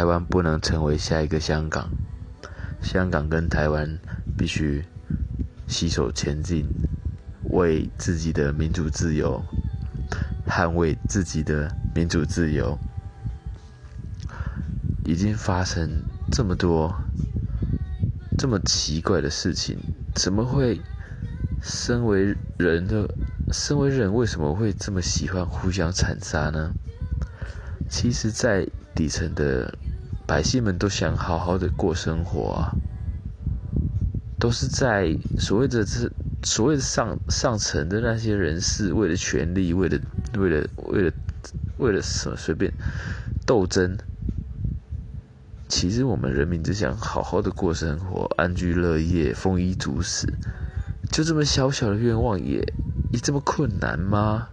台湾不能成为下一个香港，香港跟台湾必须携手前进，为自己的民主自由，捍卫自己的民主自由。已经发生这么多这么奇怪的事情，怎么会？身为人的，身为人为什么会这么喜欢互相残杀呢？其实，在底层的百姓们都想好好的过生活啊，都是在所谓的这所谓的上上层的那些人士，为了权力，为了为了为了为了什么随便斗争。其实我们人民只想好好的过生活，安居乐业，丰衣足食。就这么小小的愿望，也也这么困难吗？